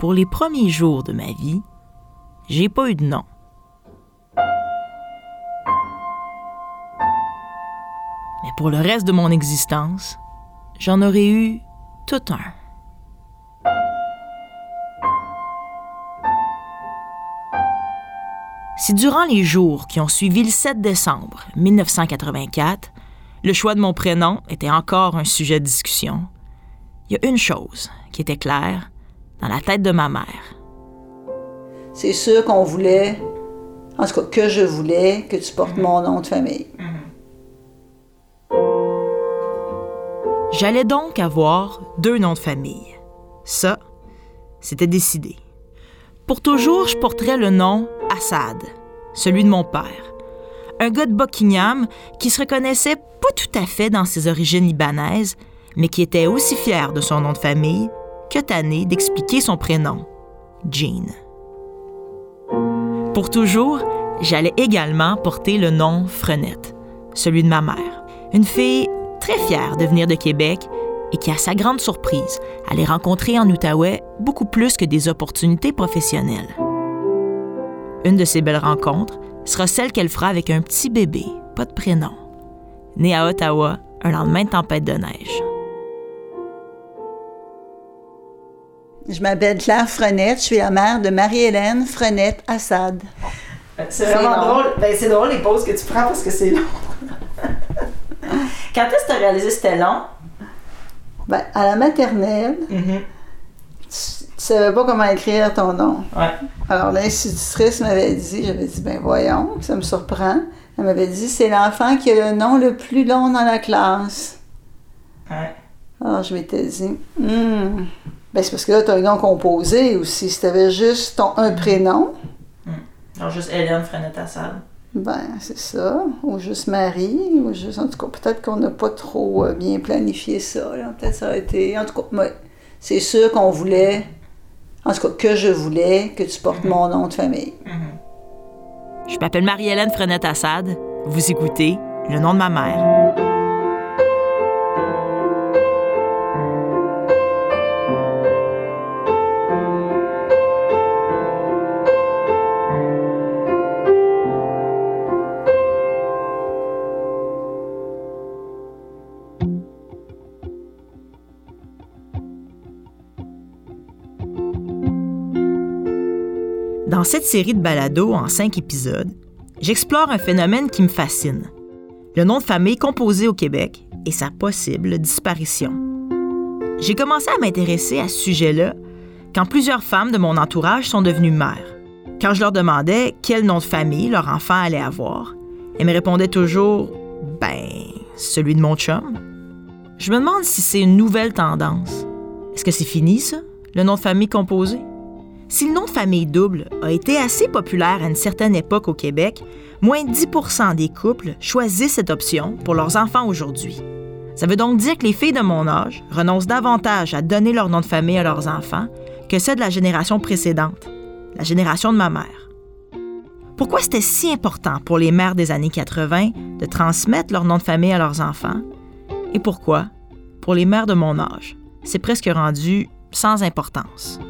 pour les premiers jours de ma vie, j'ai pas eu de nom. Mais pour le reste de mon existence, j'en aurais eu tout un. Si durant les jours qui ont suivi le 7 décembre 1984, le choix de mon prénom était encore un sujet de discussion, il y a une chose qui était claire dans la tête de ma mère. C'est sûr qu'on voulait, en tout cas que je voulais, que tu portes mon nom de famille. J'allais donc avoir deux noms de famille. Ça, c'était décidé. Pour toujours, je porterais le nom Assad, celui de mon père. Un gars de Buckingham qui se reconnaissait pas tout à fait dans ses origines libanaises, mais qui était aussi fier de son nom de famille que d'expliquer son prénom, Jean. Pour toujours, j'allais également porter le nom Frenette, celui de ma mère. Une fille très fière de venir de Québec et qui, à sa grande surprise, allait rencontrer en Outaouais beaucoup plus que des opportunités professionnelles. Une de ces belles rencontres sera celle qu'elle fera avec un petit bébé, pas de prénom, né à Ottawa un lendemain de tempête de neige. Je m'appelle Claire Frenette, je suis la mère de Marie-Hélène Frenette Assad. C'est vraiment long. drôle. Ben, c'est drôle les pauses que tu prends parce que c'est long. Quand est-ce que tu as réalisé que c'était long? Ben, à la maternelle, Mm-hmm. tu, tu savais pas comment écrire ton nom. Ouais. Alors l'institutrice m'avait dit, j'avais dit, ben voyons, ça me surprend. Elle m'avait dit, c'est l'enfant qui a le nom le plus long dans la classe. Ouais. Alors je m'étais dit, hmm. Ben c'est parce que là, tu as un nom composé aussi. Si tu avais juste ton, un prénom, Alors, juste Hélène Frenette Assad. ben c'est ça. Ou juste Marie, ou juste, en tout cas, peut-être qu'on n'a pas trop euh, bien planifié ça. là. Peut-être ça aurait été, en tout cas, c'est sûr qu'on voulait, en tout cas, que je voulais que tu portes mon nom de famille. Je m'appelle Marie-Hélène Frenette Assad. Vous écoutez le nom de ma mère. Dans cette série de balados en cinq épisodes, j'explore un phénomène qui me fascine. Le nom de famille composé au Québec et sa possible disparition. J'ai commencé à m'intéresser à ce sujet-là quand plusieurs femmes de mon entourage sont devenues mères. Quand je leur demandais quel nom de famille leur enfant allait avoir, elles me répondaient toujours Ben, celui de mon chum. Je me demande si c'est une nouvelle tendance. Est-ce que c'est fini, ça, le nom de famille composé? Si le nom de famille double a été assez populaire à une certaine époque au Québec, moins de 10% des couples choisissent cette option pour leurs enfants aujourd'hui. Ça veut donc dire que les filles de mon âge renoncent davantage à donner leur nom de famille à leurs enfants que ceux de la génération précédente, la génération de ma mère. Pourquoi c'était si important pour les mères des années 80 de transmettre leur nom de famille à leurs enfants? Et pourquoi, pour les mères de mon âge, c'est presque rendu sans importance?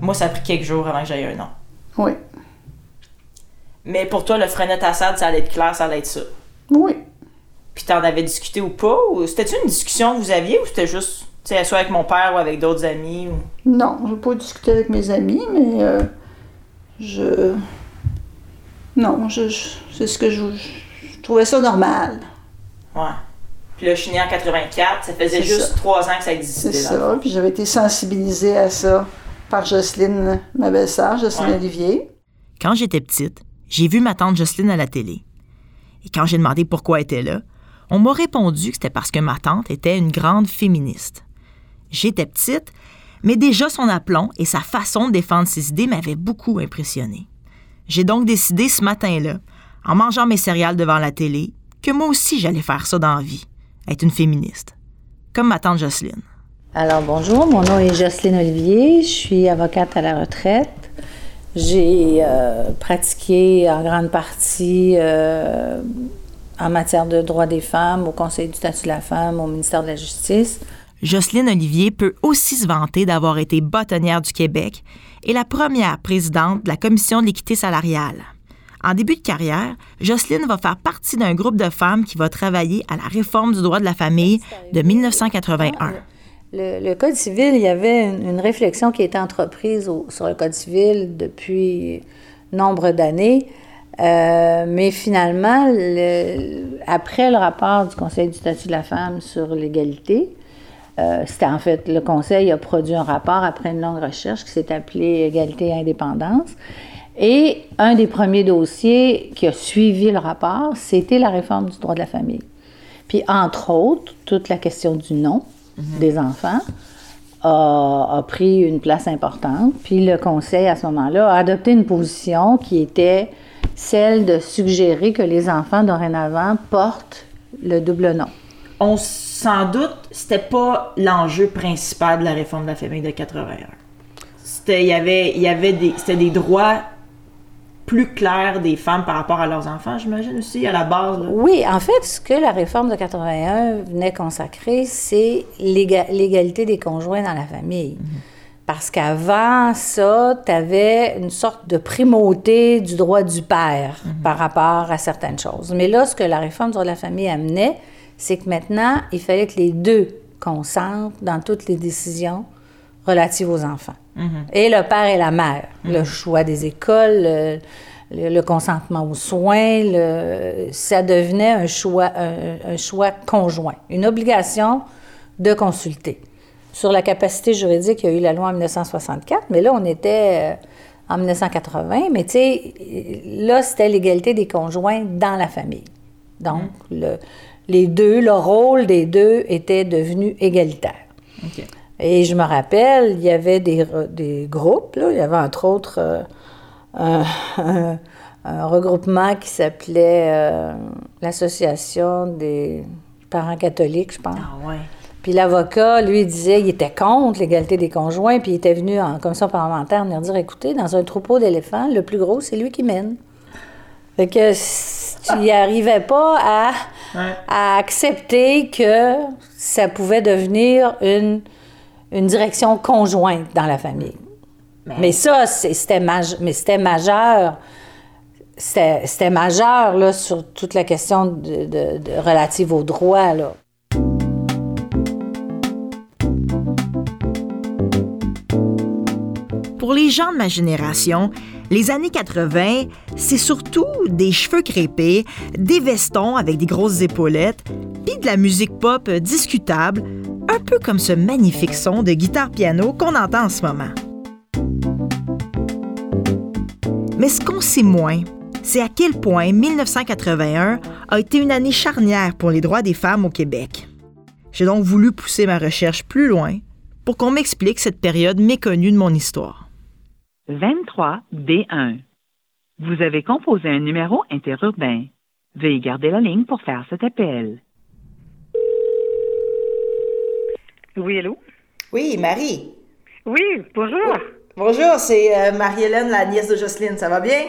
Moi, ça a pris quelques jours avant que j'aie un nom. Oui. Mais pour toi, le Frenette Assad, ça allait être clair, ça allait être ça. Oui. Puis t'en avais discuté ou pas? Ou c'était-tu une discussion que vous aviez ou c'était juste, tu sais, soit avec mon père ou avec d'autres amis? Ou... Non, je n'ai pas discuté avec mes amis, mais euh, je. Non, je, je- c'est ce que je, je trouvais ça normal. Ouais. Puis là, je suis née en 84, ça faisait juste trois ans que ça existait. C'est ça. Puis j'avais été sensibilisée à ça par Jocelyne, ma belle-sœur, Jocelyne Ouais. Olivier. Quand j'étais petite, j'ai vu ma tante Jocelyne à la télé. Et quand j'ai demandé pourquoi elle était là, on m'a répondu que c'était parce que ma tante était une grande féministe. J'étais petite, mais déjà son aplomb et sa façon de défendre ses idées m'avaient beaucoup impressionnée. J'ai donc décidé ce matin-là, en mangeant mes céréales devant la télé, que moi aussi j'allais faire ça dans la vie, être une féministe. Comme ma tante Jocelyne. Alors bonjour, mon nom est Jocelyne Olivier, je suis avocate à la retraite. J'ai euh, pratiqué en grande partie euh, en matière de droits des femmes, au Conseil du statut de la femme, au ministère de la Justice. Jocelyne Olivier peut aussi se vanter d'avoir été bâtonnière du Québec et la première présidente de la Commission de l'équité salariale. En début de carrière, Jocelyne va faire partie d'un groupe de femmes qui va travailler à la réforme du droit de la famille de 1981. Le, Code civil, il y avait une, réflexion qui était entreprise sur le Code civil depuis nombre d'années. Euh, mais finalement, après le rapport du Conseil du statut de la femme sur l'égalité, euh, c'était en fait, le Conseil a produit un rapport après une longue recherche qui s'est appelé Égalité et indépendance. Et un des premiers dossiers qui a suivi le rapport, c'était la réforme du droit de la famille. Puis, entre autres, toute la question du nom mhm. des enfants a, a, pris une place importante. Puis, le Conseil, à ce moment-là, a adopté une position qui était celle de suggérer que les enfants, dorénavant, portent le double nom. On sans doute, c'était pas l'enjeu principal de la réforme de la famille de 81. C'était, il y avait, il y avait des, c'était des droits plus clairs des femmes par rapport à leurs enfants, j'imagine aussi, à la base. Oui, en fait, ce que la réforme de 81 venait consacrer, c'est l'égalité des conjoints dans la famille. Mhm. Parce qu'avant ça, tu avais une sorte de primauté du droit du père mhm. par rapport à certaines choses. Mais là, ce que la réforme du droit de la famille amenait, c'est que maintenant, il fallait que les deux consentent dans toutes les décisions relatives aux enfants. Mhm. Et le père et la mère. Le mhm. choix des écoles, le, consentement aux soins, ça devenait un choix, un, choix conjoint, une obligation de consulter. Sur la capacité juridique, il y a eu la loi en 1964, mais là, on était euh, en 1980. Mais tu sais, là, c'était l'égalité des conjoints dans la famille. Donc, mhm. le, les deux, le rôle des deux était devenu égalitaire. Et je me rappelle, il y avait des, des groupes, là, il y avait entre autres euh, un, regroupement qui s'appelait euh, l'Association des parents catholiques, je pense. Ah ouais. Puis l'avocat, lui, disait qu'il était contre l'égalité des conjoints, puis il était venu en commission parlementaire venir dire écoutez, dans un troupeau d'éléphants, le plus gros, c'est lui qui mène. Fait que tu n'y arrivais pas à à accepter que ça pouvait devenir une, une direction conjointe dans la famille. Mais, ça, c'était majeur. C'était majeur là, sur toute la question de, relative aux droits. Là. Pour les gens de ma génération, les années 80, c'est surtout des cheveux crépés, des vestons avec des grosses épaulettes, de la musique pop discutable, un peu comme ce magnifique son de guitare-piano qu'on entend en ce moment. Mais ce qu'on sait moins, c'est à quel point 1981 a été une année charnière pour les droits des femmes au Québec. J'ai donc voulu pousser ma recherche plus loin pour qu'on m'explique cette période méconnue de mon histoire. 23B1. Vous avez composé un numéro interurbain. Veuillez garder la ligne pour faire cet appel. Oui, allô? Oui, Marie. Oui, bonjour. Bonjour, c'est euh, Marie-Hélène, la nièce de Jocelyne. Ça va bien?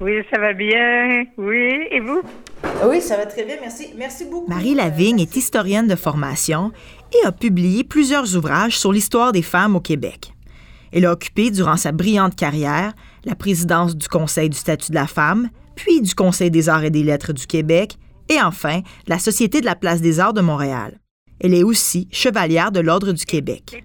Oui, ça va bien. Oui, et vous? Oui, ça va très bien, merci. Merci beaucoup. Marie Lavigne est historienne de formation et a publié plusieurs ouvrages sur l'histoire des femmes au Québec. Elle a occupé durant sa brillante carrière la présidence du Conseil du statut de la femme, puis du Conseil des arts et des lettres du Québec, et enfin la Société de la place des arts de Montréal. Elle est aussi chevalière de l'Ordre du Québec.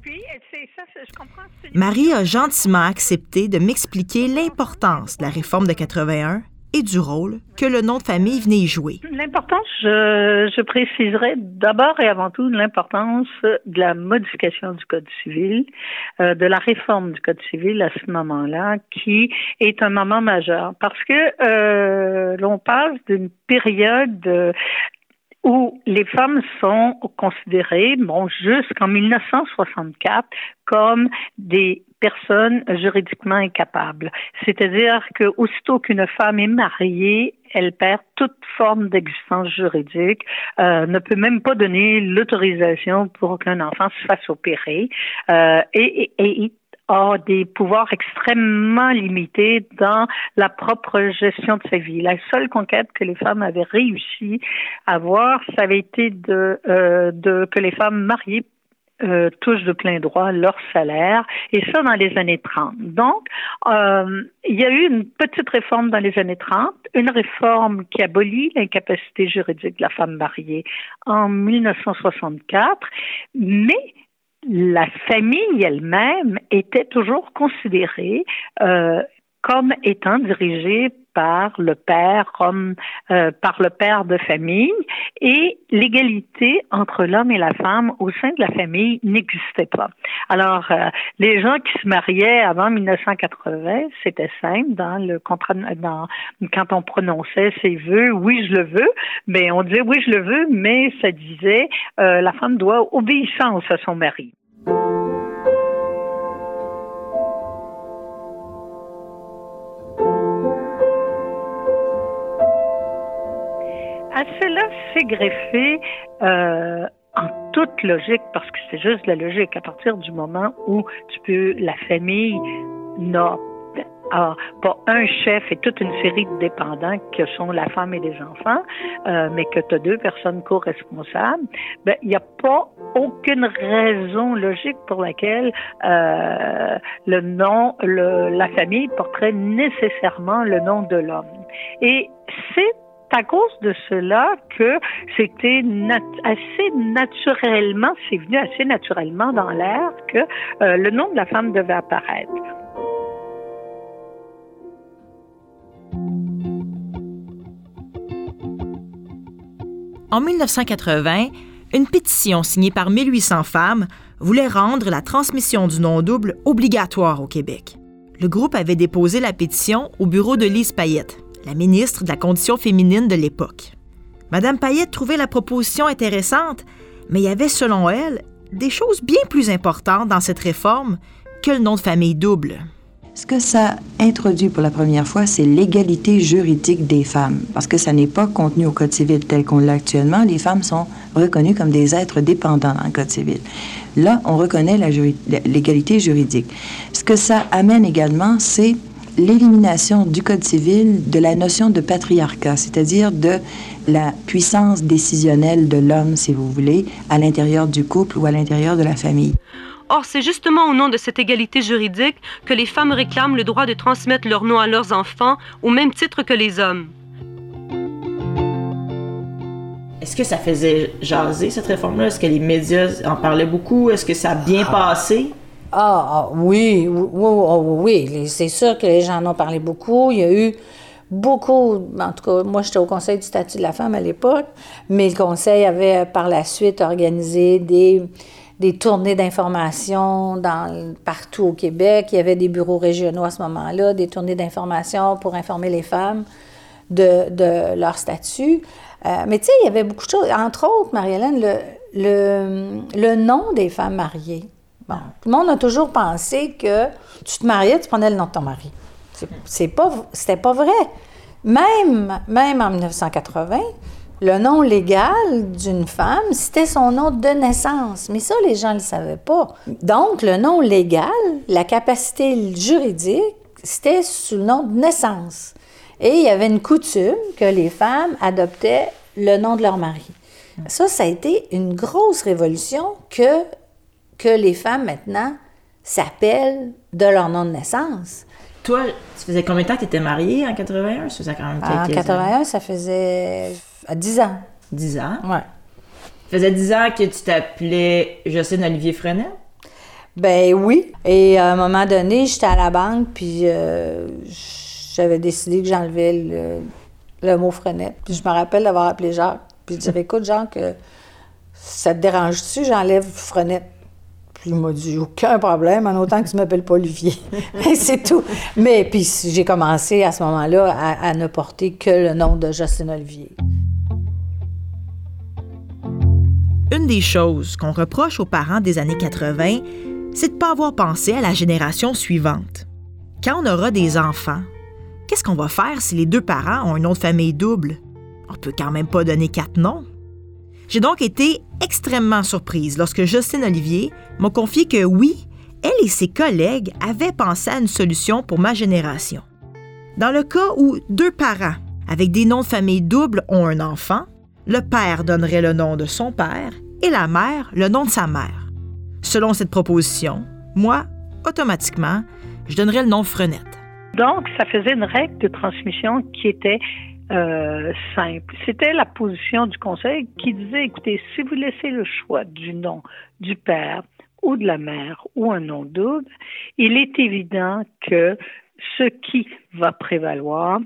Marie a gentiment accepté de m'expliquer l'importance de la réforme de 81 et du rôle que le nom de famille venait y jouer. L'importance, je, je préciserai d'abord et avant tout l'importance de la modification du Code civil, euh, de la réforme du Code civil à ce moment-là, qui est un moment majeur parce que euh, l'on passe d'une période euh, où les femmes sont considérées, bon, jusqu'en 1964, comme des personnes juridiquement incapables. C'est-à-dire que aussitôt qu'une femme est mariée, elle perd toute forme d'existence juridique, euh, ne peut même pas donner l'autorisation pour qu'un enfant se fasse opérer euh, et, et, et a des pouvoirs extrêmement limités dans la propre gestion de sa vie. La seule conquête que les femmes avaient réussi à avoir, ça avait été de, euh, de que les femmes mariées euh, touchent de plein droit leur salaire, et ça dans les années 30. Donc, euh, il y a eu une petite réforme dans les années 30, une réforme qui abolit l'incapacité juridique de la femme mariée en 1964, mais la famille elle-même était toujours considérée euh, comme étant dirigée par le père comme euh, par le père de famille et l'égalité entre l'homme et la femme au sein de la famille n'existait pas. Alors euh, les gens qui se mariaient avant 1980, c'était simple dans le dans quand on prononçait ses vœux, oui je le veux, mais on disait oui je le veux, mais ça disait euh, la femme doit obéissance à son mari. À cela s'est greffé euh, en toute logique, parce que c'est juste la logique, à partir du moment où tu peux, la famille n'a pas un chef et toute une série de dépendants que sont la femme et les enfants, euh, mais que tu as deux personnes co-responsables, ben, il n'y a pas aucune raison logique pour laquelle euh, le nom, la famille porterait nécessairement le nom de l'homme. Et c'est à cause de cela que c'était assez naturellement, c'est venu assez naturellement dans l'air que euh, le nom de la femme devait apparaître. En 1980, une pétition signée par 1800 femmes voulait rendre la transmission du nom double obligatoire au Québec. Le groupe avait déposé la pétition au bureau de Lise Payette, la ministre de la Condition féminine de l'époque. Madame Payette trouvait la proposition intéressante, mais il y avait, selon elle, des choses bien plus importantes dans cette réforme que le nom de famille double. Ce que ça introduit pour la première fois, c'est l'égalité juridique des femmes, parce que ça n'est pas contenu au Code civil tel qu'on l'a actuellement. Les femmes sont reconnues comme des êtres dépendants dans le Code civil. Là, on reconnaît l'égalité juridique. Ce que ça amène également, c'est l'élimination du Code civil de la notion de patriarcat, c'est-à-dire de la puissance décisionnelle de l'homme, si vous voulez, à l'intérieur du couple ou à l'intérieur de la famille. Or, c'est justement au nom de cette égalité juridique que les femmes réclament le droit de transmettre leur nom à leurs enfants au même titre que les hommes. Est-ce que ça faisait jaser cette réforme-là? Est-ce que les médias en parlaient beaucoup? Est-ce que ça a bien passé? Ah, ah oui, oui, oui, oui. c'est sûr que les gens en ont parlé beaucoup. Il y a eu beaucoup, en tout cas, moi j'étais au Conseil du statut de la femme à l'époque, mais le Conseil avait par la suite organisé des, des tournées d'information partout au Québec. Il y avait des bureaux régionaux à ce moment-là, des tournées d'information pour informer les femmes de, de leur statut. Euh, mais tu sais, il y avait beaucoup de choses. Entre autres, Marie-Hélène, le, le, le nom des femmes mariées. Tout le monde a toujours pensé que tu te mariais, tu prenais le nom de ton mari. C'est pas, c'était pas vrai. Même, même en 1980, le nom légal d'une femme, c'était son nom de naissance. Mais ça, les gens ne le savaient pas. Donc, le nom légal, la capacité juridique, c'était sous le nom de naissance. Et il y avait une coutume que les femmes adoptaient le nom de leur mari. Ça, ça a été une grosse révolution que que les femmes maintenant s'appellent de leur nom de naissance. Toi, tu faisais combien de temps que tu étais mariée en 81? Ça faisait quand même En 81, ça faisait 10 ans. 10 ans? Ouais. Ça faisait 10 ans que tu t'appelais Jocelyne Olivier Frenet? Ben oui. Et à un moment donné, j'étais à la banque, puis euh, j'avais décidé que j'enlevais le, le, mot Frenet. Puis je me rappelle d'avoir appelé Jacques. Puis je disais, écoute, Jacques, ça te dérange-tu, j'enlève Frenet? Il m'a dit aucun problème, en autant que tu m'appelles pas Olivier. c'est tout. Mais puis j'ai commencé à ce moment-là à, ne porter que le nom de Justine Olivier. Une des choses qu'on reproche aux parents des années 80, c'est de ne pas avoir pensé à la génération suivante. Quand on aura des enfants, qu'est-ce qu'on va faire si les deux parents ont un nom de famille double? On peut quand même pas donner quatre noms. J'ai donc été extrêmement surprise lorsque Justine Olivier m'a confié que oui, elle et ses collègues avaient pensé à une solution pour ma génération. Dans le cas où deux parents avec des noms de famille doubles ont un enfant, le père donnerait le nom de son père et la mère le nom de sa mère. Selon cette proposition, moi, automatiquement, je donnerais le nom Frenette. Donc, ça faisait une règle de transmission qui était euh, simple. C'était la position du conseil qui disait, écoutez, si vous laissez le choix du nom du père ou de la mère ou un nom double, il est évident que ce qui va prévaloir,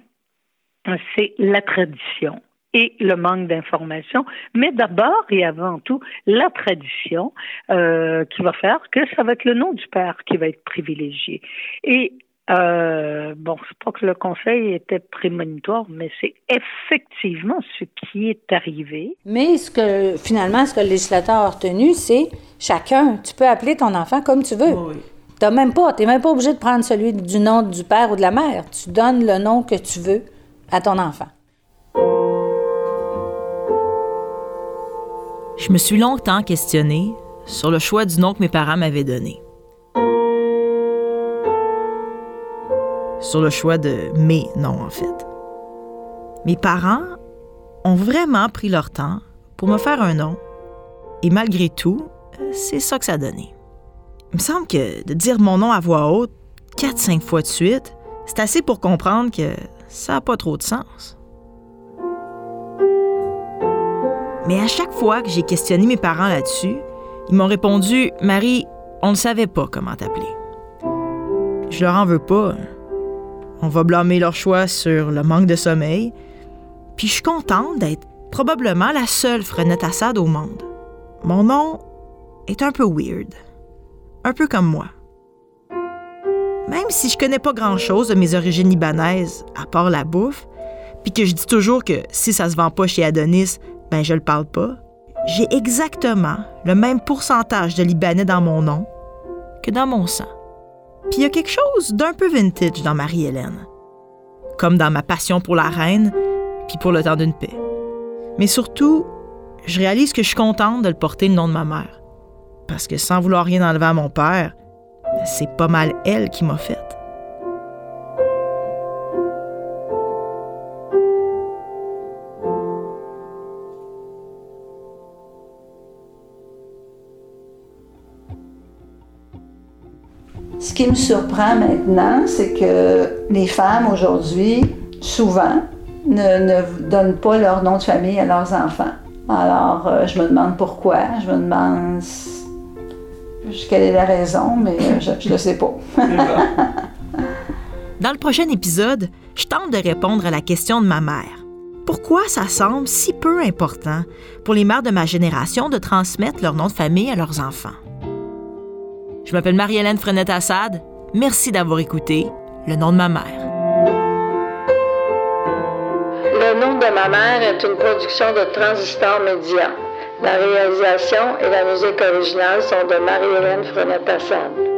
c'est la tradition et le manque d'information, mais d'abord et avant tout la tradition euh, qui va faire que ça va être le nom du père qui va être privilégié. Et euh, bon, c'est pas que le conseil était prémonitoire, mais c'est effectivement ce qui est arrivé. Mais ce que finalement, ce que le législateur a retenu, c'est chacun, tu peux appeler ton enfant comme tu veux. Oui. T'as même pas, t'es même pas obligé de prendre celui du nom du père ou de la mère. Tu donnes le nom que tu veux à ton enfant. Je me suis longtemps questionné sur le choix du nom que mes parents m'avaient donné. Sur le choix de mes noms, en fait. Mes parents ont vraiment pris leur temps pour me faire un nom. Et malgré tout, c'est ça que ça a donné. Il me semble que de dire mon nom à voix haute, 4-5 fois de suite, c'est assez pour comprendre que ça n'a pas trop de sens. Mais à chaque fois que j'ai questionné mes parents là-dessus, ils m'ont répondu Marie, on ne savait pas comment t'appeler. Je leur en veux pas. On va blâmer leur choix sur le manque de sommeil. Puis je suis contente d'être probablement la seule Frenette Assad au monde. Mon nom est un peu weird. Un peu comme moi. Même si je connais pas grand-chose de mes origines libanaises, à part la bouffe, puis que je dis toujours que si ça se vend pas chez Adonis, ben je le parle pas, j'ai exactement le même pourcentage de Libanais dans mon nom que dans mon sang. Puis il y a quelque chose d'un peu vintage dans Marie-Hélène, comme dans ma passion pour la reine, puis pour le temps d'une paix. Mais surtout, je réalise que je suis contente de le porter le nom de ma mère, parce que sans vouloir rien enlever à mon père, c'est pas mal elle qui m'a faite. Qui me surprend maintenant, c'est que les femmes aujourd'hui, souvent, ne, ne donnent pas leur nom de famille à leurs enfants. Alors, euh, je me demande pourquoi. Je me demande quelle est la raison, mais euh, je ne le sais pas. Dans le prochain épisode, je tente de répondre à la question de ma mère. Pourquoi ça semble si peu important pour les mères de ma génération de transmettre leur nom de famille à leurs enfants? Je m'appelle Marie-Hélène Frenette-Assad. Merci d'avoir écouté Le nom de ma mère. Le nom de ma mère est une production de Transistor Média. La réalisation et la musique originale sont de Marie-Hélène Frenette-Assad.